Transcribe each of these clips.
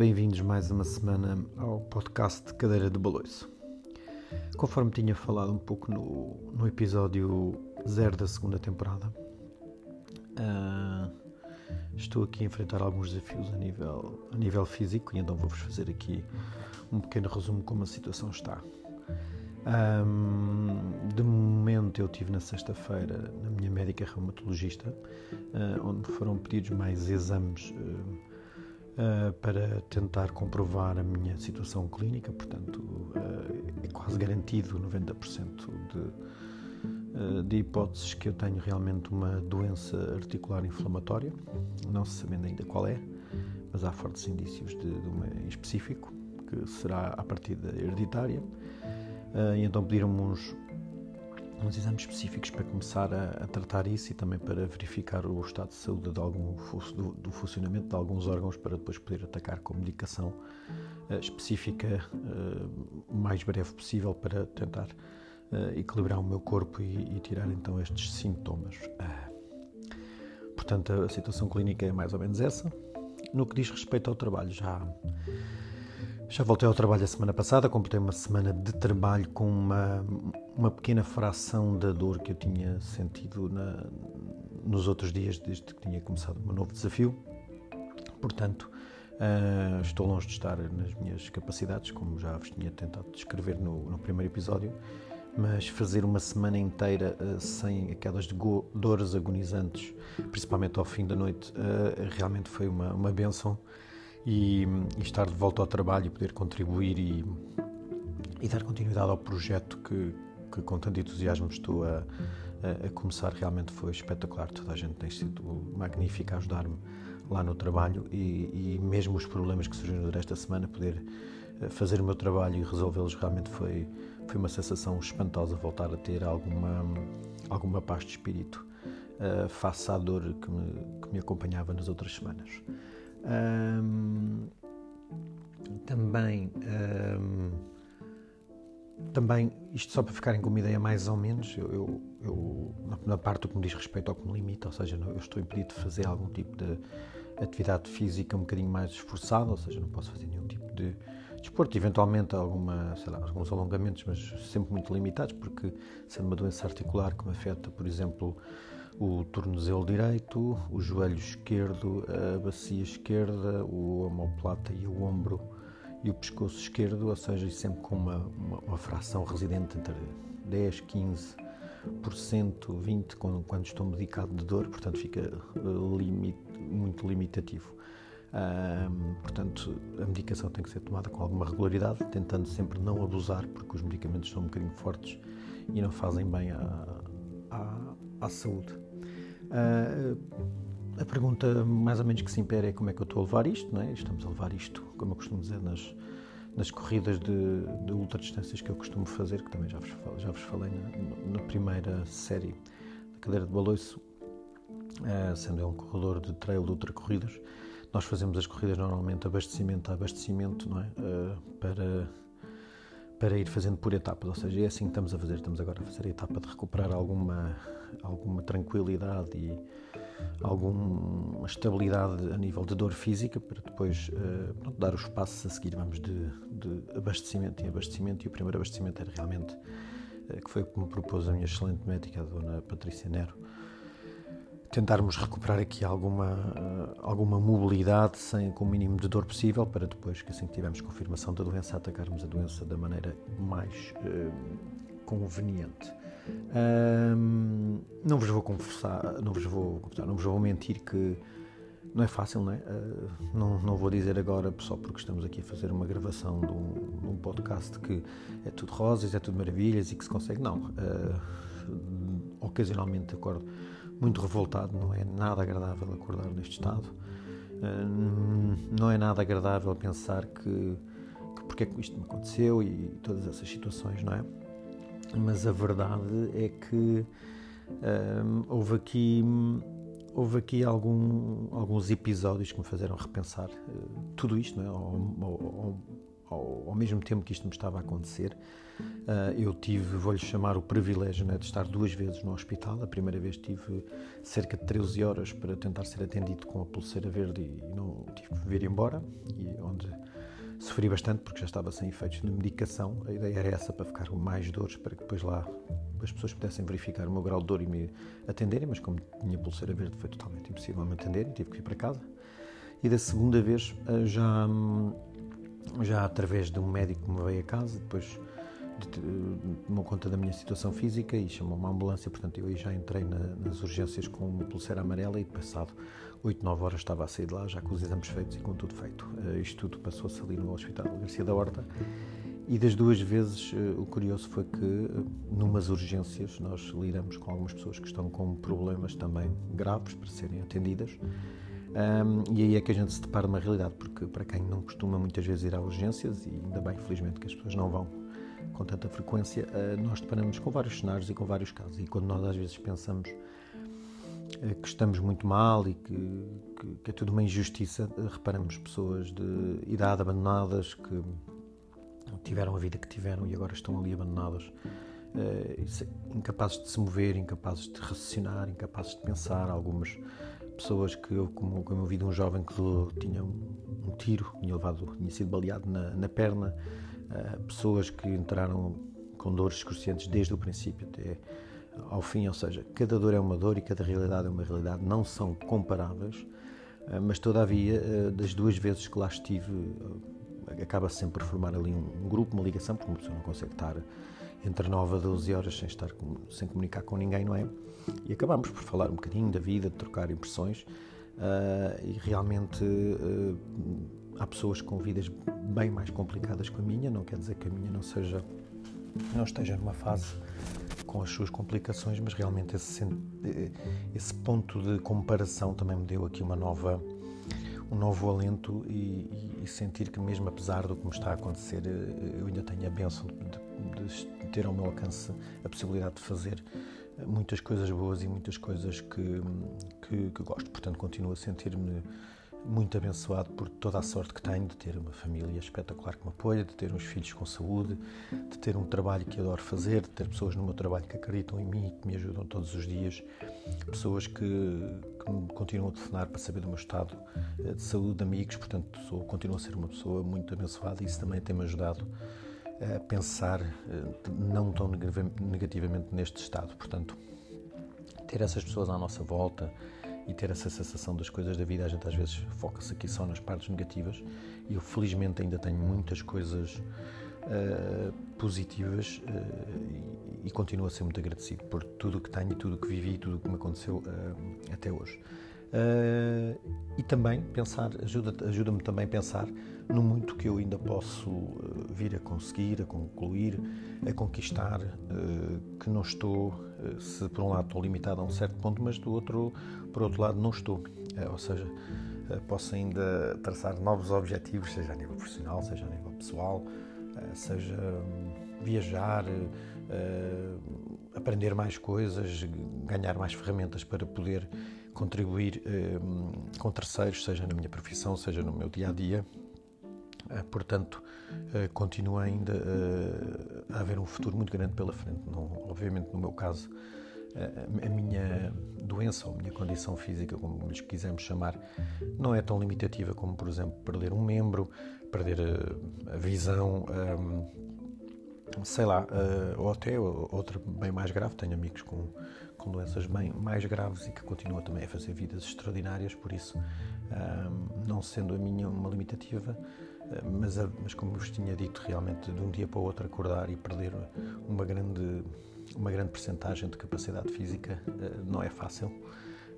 Bem-vindos mais uma semana ao podcast Cadeira de Baloiço. Conforme tinha falado um pouco no, no episódio 0 da segunda temporada, uh, estou aqui a enfrentar alguns desafios a nível, a nível físico e então vou-vos fazer aqui um pequeno resumo como a situação está. Um, de momento eu tive na sexta-feira na minha médica reumatologista, uh, onde foram pedidos mais exames uh, uh, para tentar comprovar a minha situação clínica, portanto, uh, é quase garantido 90% de, uh, de hipóteses que eu tenho realmente uma doença articular inflamatória, não se sabendo ainda qual é, mas há fortes indícios de, de uma em específico, que será a partir da hereditária. e então pediram-me uns, uns exames específicos para começar a, a, tratar isso e também para verificar o estado de saúde de algum, do, do funcionamento de alguns órgãos para depois poder atacar com medicação uh, específica uh, o mais breve possível para tentar uh, equilibrar o meu corpo e, e, tirar então estes sintomas. portanto, a situação clínica é mais ou menos essa. No que diz respeito ao trabalho, já já voltei ao trabalho a semana passada, completei uma semana de trabalho com uma, uma pequena fração da dor que eu tinha sentido na, nos outros dias, desde que tinha começado o meu novo desafio. Portanto, uh, estou longe de estar nas minhas capacidades, como já vos tinha tentado descrever no, no primeiro episódio, mas fazer uma semana inteira uh, sem aquelas dores agonizantes, principalmente ao fim da noite, uh, realmente foi uma, uma benção e, e, estar de volta ao trabalho e poder contribuir e, e dar continuidade ao projeto que, que com tanto entusiasmo estou a, a, a, começar realmente foi espetacular. Toda a gente tem sido magnífica a ajudar-me lá no trabalho e, e, mesmo os problemas que surgiram durante esta semana, poder eh, fazer o meu trabalho e resolvê-los realmente foi, foi uma sensação espantosa voltar a ter alguma, alguma paz de espírito uh, face à dor que me, que me acompanhava nas outras semanas. Um, também, um, também, isto só para ficarem com uma ideia mais ou menos, eu, eu, eu, na parte do que me diz respeito ao que me limita, ou seja, eu estou impedido de fazer algum tipo de atividade física um bocadinho mais esforçada, ou seja, não posso fazer nenhum tipo de desporto, eventualmente alguma, lá, alguns alongamentos, mas sempre muito limitados, porque sendo uma doença articular que me afeta, por exemplo, o tornozelo direito, o joelho esquerdo, a bacia esquerda, o omoplata e o ombro e o pescoço esquerdo, ou seja, sempre com uma, uma, uma fração residente entre 10, 15%, 20% quando, quando estou medicado de dor, portanto fica eh, muito limitativo. Um, portanto, a medicação tem que ser tomada com alguma regularidade, tentando sempre não abusar, porque os medicamentos são um bocadinho fortes e não fazem bem à, à, à saúde. Uh, a pergunta mais ou menos que se impera é como é que eu estou a levar isto, não é? Estamos a levar isto, como eu costumo dizer, nas, nas corridas de, de ultradistâncias que eu costumo fazer, que também já vos, já vos falei na, na primeira série da cadeira de baloiço, uh, sendo eu um corredor de trail de ultracorridas. Nós fazemos as corridas normalmente abastecimento a abastecimento, não é? Uh, para para ir fazendo por etapas, ou seja, é assim que estamos a fazer. Estamos agora a fazer a etapa de recuperar alguma, alguma tranquilidade e alguma estabilidade a nível de dor física para depois uh, pronto, dar os passos a seguir. Vamos de, de, abastecimento em abastecimento e o primeiro abastecimento era realmente, uh, que foi o que me propôs a minha excelente médica, a dona Patrícia Nero, tentarmos recuperar aqui alguma, uh, alguma mobilidade sem, com o mínimo de dor possível para depois que assim que tivermos confirmação da doença atacarmos a doença da maneira mais uh, conveniente. Um, não vos vou confessar, não vos vou não vos vou mentir que não é fácil, não é? Uh, não, não vou dizer agora só porque estamos aqui a fazer uma gravação de um, de um podcast que é tudo rosas, é tudo maravilhas e que se consegue. Não. ocasionalmente acordo muito revoltado, não é nada agradável acordar neste estado. Uh, não é nada agradável pensar que, que porque é que isto me aconteceu e todas essas situações, não é? Mas a verdade é que uh, houve aqui houve aqui algum, alguns episódios que me fizeram repensar uh, tudo isto, não é? Ao, ao, ao, ao, mesmo tempo que isto me estava a acontecer, uh, eu tive, vou-lhe chamar o privilégio né, de estar duas vezes no hospital. A primeira vez tive cerca de 13 horas para tentar ser atendido com a pulseira verde e não tive que vir embora, e onde sofri bastante porque já estava sem efeitos de medicação. A ideia era essa, para ficar com mais dores, para que depois lá as pessoas pudessem verificar o meu grau de dor e me atenderem, mas como tinha pulseira verde foi totalmente impossível me atender e tive que ir para casa. E da segunda vez eh, já, já através de um médico que me veio a casa, depois tomou conta da minha situação física e chamou uma ambulância, portanto eu já entrei na, nas urgências com uma pulseira amarela e passado 8, 9 horas estava a sair de lá, já com os exames feitos e com tudo feito. Uh, isto tudo passou-se ali no Hospital Garcia da Horta. E das duas vezes uh, o curioso foi que uh, numas urgências nós lidamos com algumas pessoas que estão com problemas também graves para serem atendidas um, e aí é que a gente se depara uma realidade, porque para quem não costuma muitas vezes ir a urgências, e ainda bem, felizmente, que as pessoas não vão com tanta frequência, uh, nós deparamos com vários cenários e com vários casos. E quando nós às vezes pensamos uh, que estamos muito mal e que, que, que é tudo uma injustiça, uh, reparamos pessoas de idade abandonadas que tiveram a vida que tiveram e agora estão ali abandonadas. incapazes de se mover, incapazes de raciocinar, incapazes de pensar, algumas pessoas que eu, como, como eu vi de um jovem que tinha um, um tiro, tinha, levado, tinha sido baleado na, na perna, uh, pessoas que entraram com dores excruciantes desde o princípio até ao fim, ou seja, cada dor é uma dor e cada realidade é uma realidade, não são comparáveis, uh, mas todavia, uh, das duas vezes que lá estive, acaba -se sempre por formar ali um, um, grupo, uma ligação, porque uma pessoa não consegue estar entre 9 a 12 horas sem estar sem comunicar com ninguém, não é? E acabamos por falar um bocadinho da vida, de trocar impressões uh, e realmente uh, há pessoas com vidas bem mais complicadas que a minha, não quer dizer que a minha não seja não esteja numa fase com as suas complicações, mas realmente esse, esse ponto de comparação também me deu aqui uma nova um novo alento e, e, sentir que mesmo apesar do que me está a acontecer eu ainda tenho a benção de, de ter ao meu alcance a possibilidade de fazer muitas coisas boas e muitas coisas que, que, que gosto. Portanto, continuo a sentir-me muito abençoado por toda a sorte que tenho de ter uma família espetacular que me apoia, de ter uns filhos com saúde, de ter um trabalho que adoro fazer, de ter pessoas no meu trabalho que acreditam em mim e que me ajudam todos os dias, pessoas que, que me continuam a telefonar para saber do meu estado eh, de saúde, amigos, portanto, sou, continuo a ser uma pessoa muito abençoada e isso também tem-me ajudado a pensar eh, não tão negativamente neste estado. Portanto, ter essas pessoas à nossa volta e ter essa sensação das coisas da vida, a gente às vezes foca-se aqui só nas partes negativas e eu felizmente ainda tenho muitas coisas uh, positivas uh, e, e, continuo a ser muito agradecido por tudo o que tenho, tudo o que vivi, tudo o que me aconteceu uh, até hoje. Uh, e também pensar, ajuda-me ajuda também a pensar no muito que eu ainda posso uh, vir a conseguir, a concluir, a conquistar, uh, que não estou, se por um lado estou limitado a um certo ponto, mas do outro, por outro lado não estou. ou seja, posso ainda traçar novos objetivos, seja a nível profissional, seja a nível pessoal, seja um, viajar, aprender mais coisas, ganhar mais ferramentas para poder contribuir eh, com terceiros, seja na minha profissão, seja no meu dia a dia. Eh, portanto, eh, continua ainda a haver um futuro muito grande pela frente. Não, obviamente, no meu caso, a minha doença ou a minha condição física, como lhes quisermos chamar, não é tão limitativa como, por exemplo, perder um membro, perder a, visão, sei lá, ou até outra bem mais grave. Tenho amigos com, com doenças bem mais graves e que continua também a fazer vidas extraordinárias, por isso, um, não sendo a minha uma limitativa, mas, mas como vos tinha dito, realmente de um dia para o outro acordar e perder uma grande, uma grande percentagem de capacidade física não é fácil,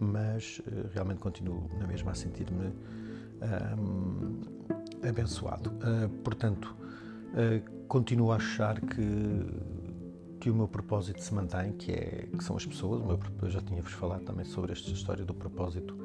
mas realmente continuo na mesma a sentir-me um, abençoado. Uh, portanto, uh, continuo a achar que que o meu propósito se mantém, que, é, que são as pessoas. Meu, eu já tinha-vos falado também sobre esta história do propósito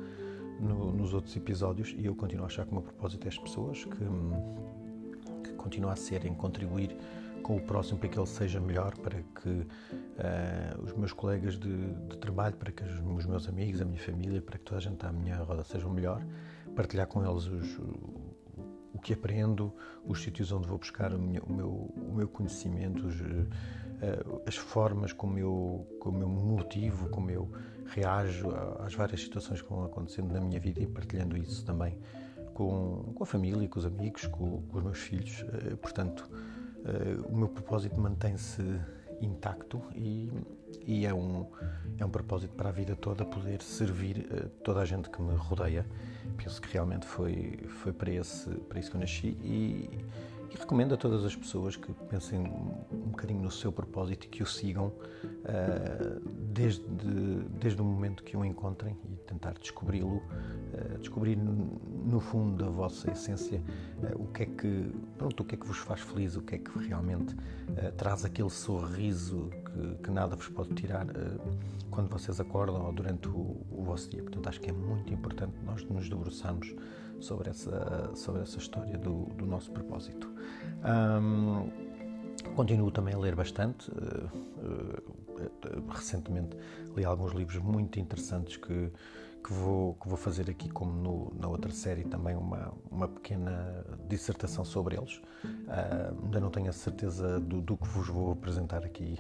no, nos outros episódios e eu continuo a achar que o meu propósito é as pessoas, que, que continua a ser em contribuir com o próximo para que ele seja melhor, para que uh, os meus colegas de, de, trabalho, para que os meus amigos, a minha família, para que toda a gente à minha roda seja melhor, partilhar com eles os, que aprendo, os sítios onde vou buscar o meu, o meu, o meu conhecimento, os, as formas como eu, como eu motivo, como eu reajo às várias situações que vão acontecendo na minha vida e partilhando isso também com, com a família, com os amigos, com, com os meus filhos. Portanto, o meu propósito mantém-se intacto e, e, é, um, é um propósito para a vida toda poder servir toda a gente que me rodeia. Penso que realmente foi, foi para, esse, para isso que eu nasci e, e recomendo a todas as pessoas que pensem um bocadinho no seu propósito e que o sigam uh, desde, desde o momento que o encontrem e tentar descobri-lo, uh, descobrir no fundo da vossa essência uh, o que é que pronto, o que é que vos faz feliz, o que é que realmente traz aquele sorriso que, que, nada vos pode tirar quando vocês acordam ou durante o, o vosso dia. Portanto, acho que é muito importante nós nos debruçarmos sobre essa, sobre essa história do, do nosso propósito. Um, continuo também a ler bastante. Uh, uh, recentemente li alguns livros muito interessantes que que vou, que vou fazer aqui, como no, na outra série, também uma, uma pequena dissertação sobre eles. Uh, ainda não tenho a certeza do, do, que vos vou apresentar aqui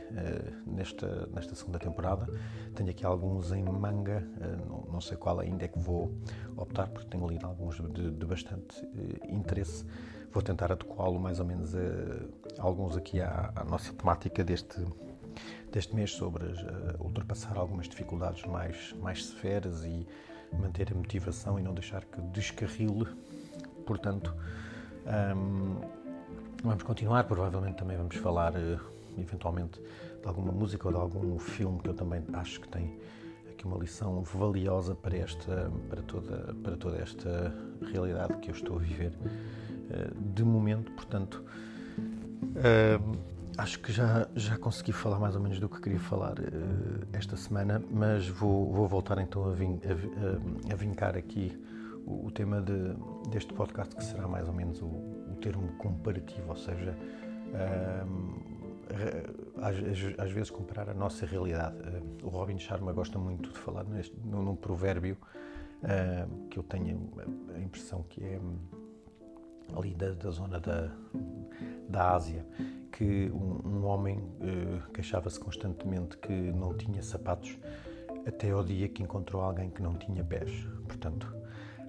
nesta, nesta segunda temporada. Tenho aqui alguns em manga, não, não, sei qual ainda é que vou optar, porque tenho lido alguns de, de bastante interesse. Vou tentar adequá-lo mais ou menos a alguns aqui à, à nossa temática deste deste mês sobre uh, ultrapassar algumas dificuldades mais, mais severas e manter a motivação e não deixar que descarrile. Portanto, um, vamos continuar. Provavelmente também vamos falar, uh, eventualmente, de alguma música ou de algum filme que eu também acho que tem aqui uma lição valiosa para, esta, para, toda, para toda esta realidade que eu estou a viver uh, de momento. Portanto, Acho que já, já consegui falar mais ou menos do que queria falar uh, esta semana, mas vou, vou voltar então a, vin, a, a, vincar aqui o, o tema de, deste podcast, que será mais ou menos o, o termo comparativo, ou seja, uh, às, às, vezes comparar a nossa realidade. Uh, o Robin Sharma gosta muito de falar neste, num, num provérbio que eu tenho a impressão que é ali da, da zona da, da Ásia, que um, um homem uh, queixava-se constantemente que não tinha sapatos até ao dia que encontrou alguém que não tinha pés. Portanto,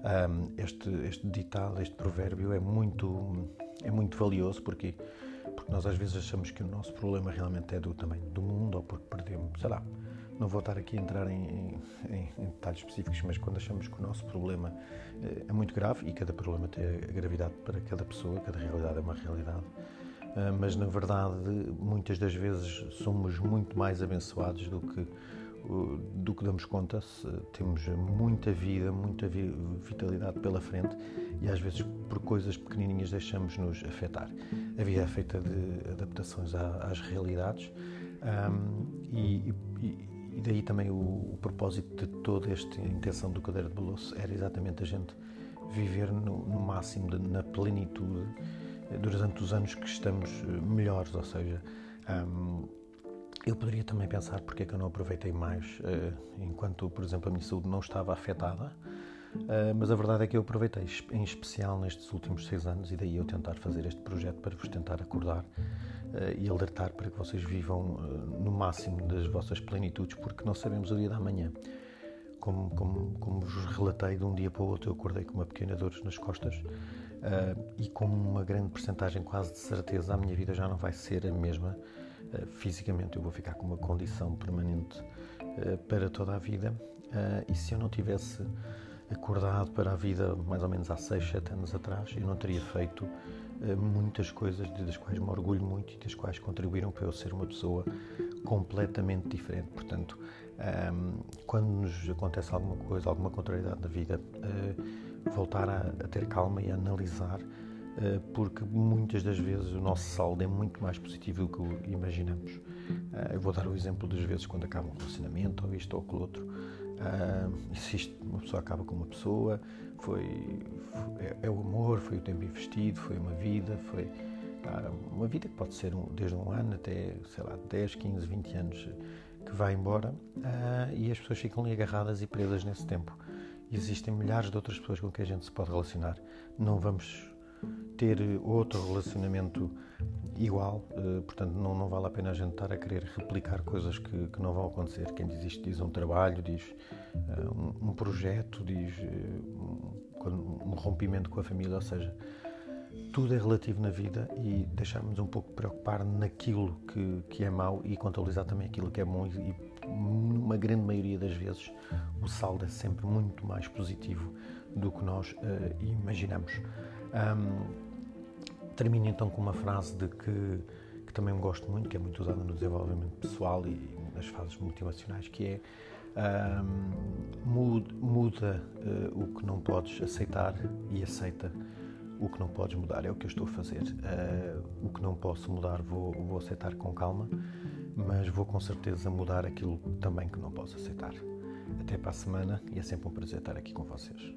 um, este, este ditado, este provérbio é muito, é muito valioso porque, porque nós às vezes achamos que o nosso problema realmente é do tamanho do mundo ou porque perdemos, sei lá, não vou estar aqui a entrar em, em, em, detalhes específicos, mas quando achamos que o nosso problema eh, é muito grave, e cada problema tem a gravidade para cada pessoa, cada realidade é uma realidade, eh, mas na verdade muitas das vezes somos muito mais abençoados do que do que damos conta, temos muita vida, muita vitalidade pela frente e às vezes por coisas pequenininhas deixamos-nos afetar. A vida é feita de adaptações às realidades um, e, e, e daí também o, o, propósito de toda esta intenção do Cadeira de Balouço era exatamente a gente viver no, no máximo, de, na plenitude, durante os anos que estamos eh, melhores, ou seja, um, eu poderia também pensar porque é que eu não aproveitei mais uh, enquanto, por exemplo, a minha saúde não estava afetada, uh, mas a verdade é que eu aproveitei, em especial nestes últimos seis anos, e daí eu tentar fazer este projeto para vos tentar acordar e alertar para que vocês vivam uh, no máximo das vossas plenitudes, porque não sabemos o dia da manhã. Como, como, como vos relatei, de um dia para o outro eu acordei com uma pequena dor nas costas uh, e com uma grande percentagem, quase de certeza, a minha vida já não vai ser a mesma. fisicamente eu vou ficar com uma condição permanente para toda a vida e se eu não tivesse acordado para a vida mais ou menos há 6, 7 anos atrás, eu não teria feito eh, muitas coisas das quais me orgulho muito e das quais contribuíram para eu ser uma pessoa completamente diferente. Portanto, ehm, quando nos acontece alguma coisa, alguma contrariedade na vida, eh, voltar a, ter calma e a analisar, eh, porque muitas das vezes o nosso saldo é muito mais positivo do que imaginamos. Eu vou dar o exemplo das vezes quando acaba um relacionamento, ou isto ou aquilo outro. Uh, se isto, uma pessoa acaba com uma pessoa, foi, foi é, é, o amor, foi o tempo investido, foi uma vida, foi ah, uma vida que pode ser um, desde um ano até, sei lá, 10, 15, 20 anos que vai embora ah, e as pessoas ficam ali agarradas e presas nesse tempo. Existem milhares de outras pessoas com quem a gente se pode relacionar. Não vamos ter outro relacionamento igual, uh, portanto não, não vale a pena a gente estar a querer replicar coisas que, que não vão acontecer. Quem diz isto diz um trabalho, diz uh, um, um, projeto, diz uh, um, um, rompimento com a família, ou seja, tudo é relativo na vida e deixarmos um pouco preocupar naquilo que, que é mau e contabilizar também aquilo que é bom e, numa grande maioria das vezes o saldo é sempre muito mais positivo do que nós imaginamos. Um, Termino então com uma frase de que, que também gosto muito, que é muito usada no desenvolvimento pessoal e nas fases motivacionais, que é um, muda, muda uh, o que não podes aceitar e aceita o que não podes mudar. É o que eu estou a fazer. Uh, o que não posso mudar vou, vou aceitar com calma, mas vou com certeza mudar aquilo também que não posso aceitar. Até para a semana e é sempre um prazer estar aqui com vocês.